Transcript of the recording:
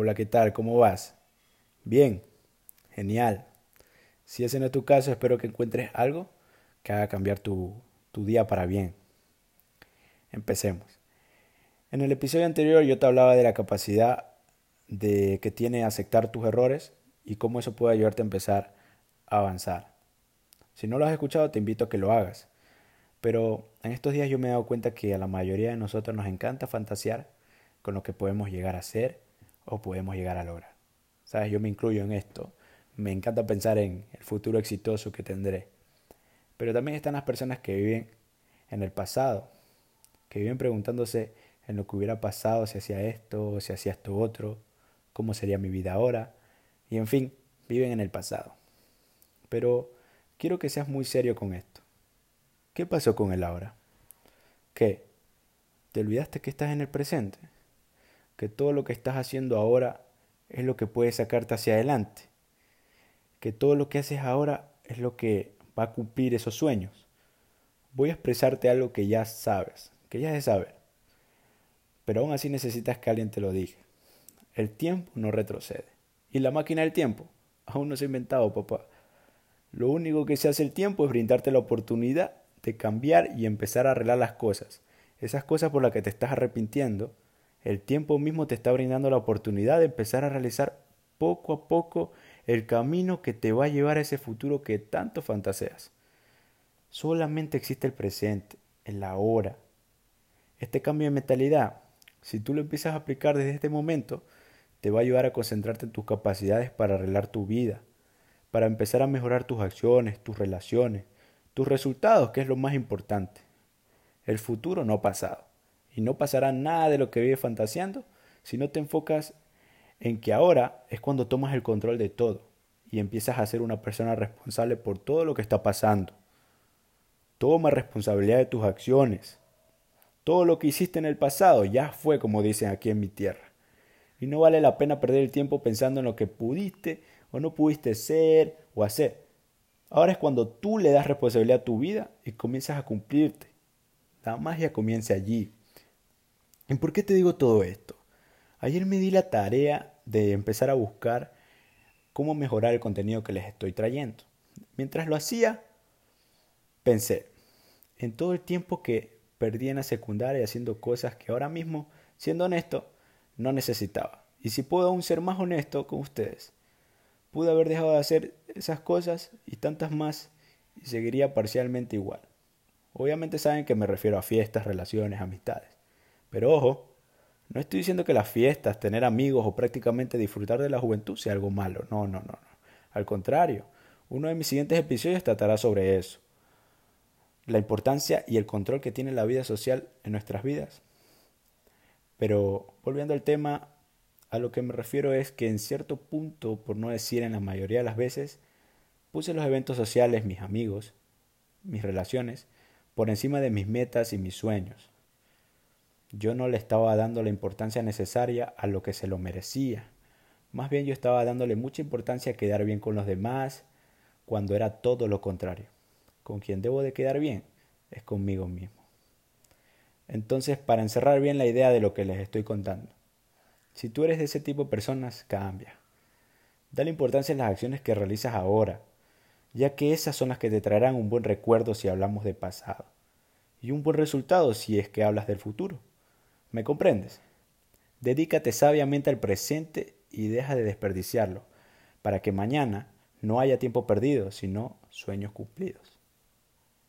Hola, ¿qué tal? ¿Cómo vas? Bien, genial. Si ese no es tu caso, espero que encuentres algo que haga cambiar tu, tu día para bien. Empecemos. En el episodio anterior yo te hablaba de la capacidad de que tiene aceptar tus errores y cómo eso puede ayudarte a empezar a avanzar. Si no lo has escuchado, te invito a que lo hagas. Pero en estos días yo me he dado cuenta que a la mayoría de nosotros nos encanta fantasear con lo que podemos llegar a ser o podemos llegar a lograr. ¿Sabes? Yo me incluyo en esto. Me encanta pensar en el futuro exitoso que tendré. Pero también están las personas que viven en el pasado, que viven preguntándose en lo que hubiera pasado si hacía esto, si hacía esto otro, cómo sería mi vida ahora, y en fin, viven en el pasado. Pero quiero que seas muy serio con esto. ¿Qué pasó con el ahora? ¿Qué? ¿Te olvidaste que estás en el presente? ¿Que todo lo que estás haciendo ahora es lo que puede sacarte hacia adelante? ¿Que todo lo que haces ahora es lo que va a cumplir esos sueños? Voy a expresarte algo que ya sabes, que ya se sabe. Pero aún así necesitas que alguien te lo diga. El tiempo no retrocede. Y la máquina del tiempo aún no se ha inventado, papá. Lo único que se hace el tiempo es brindarte la oportunidad de cambiar y empezar a arreglar las cosas. Esas cosas por las que te estás arrepintiendo, el tiempo mismo te está brindando la oportunidad de empezar a realizar poco a poco el camino que te va a llevar a ese futuro que tanto fantaseas. Solamente existe el presente, el ahora. Este cambio de mentalidad, si tú lo empiezas a aplicar desde este momento, te va a ayudar a concentrarte en tus capacidades para arreglar tu vida, para empezar a mejorar tus acciones, tus relaciones, tus resultados, que es lo más importante. El futuro no pasado. Y no pasará nada de lo que vives fantaseando si no te enfocas en que ahora es cuando tomas el control de todo y empiezas a ser una persona responsable por todo lo que está pasando. Toma responsabilidad de tus acciones. Todo lo que hiciste en el pasado ya fue como dicen aquí en mi tierra. Y no vale la pena perder el tiempo pensando en lo que pudiste o no pudiste ser o hacer. Ahora es cuando tú le das responsabilidad a tu vida y comienzas a cumplirte. La magia comienza allí. ¿Y por qué te digo todo esto? Ayer me di la tarea de empezar a buscar cómo mejorar el contenido que les estoy trayendo. Mientras lo hacía, pensé en todo el tiempo que perdí en la secundaria haciendo cosas que ahora mismo, siendo honesto, no necesitaba. Y si puedo aún ser más honesto con ustedes, pude haber dejado de hacer esas cosas y tantas más y seguiría parcialmente igual. Obviamente saben que me refiero a fiestas, relaciones, amistades. Pero ojo, no estoy diciendo que las fiestas, tener amigos o prácticamente disfrutar de la juventud sea algo malo. No, no, no, no. Al contrario, uno de mis siguientes episodios tratará sobre eso. La importancia y el control que tiene la vida social en nuestras vidas. Pero volviendo al tema, a lo que me refiero es que en cierto punto, por no decir en la mayoría de las veces, puse los eventos sociales, mis amigos, mis relaciones, por encima de mis metas y mis sueños. Yo no le estaba dando la importancia necesaria a lo que se lo merecía. Más bien yo estaba dándole mucha importancia a quedar bien con los demás, cuando era todo lo contrario. Con quien debo de quedar bien es conmigo mismo. Entonces, para encerrar bien la idea de lo que les estoy contando, si tú eres de ese tipo de personas, cambia. Dale importancia a las acciones que realizas ahora, ya que esas son las que te traerán un buen recuerdo si hablamos de pasado, y un buen resultado si es que hablas del futuro. ¿Me comprendes? Dedícate sabiamente al presente y deja de desperdiciarlo, para que mañana no haya tiempo perdido, sino sueños cumplidos.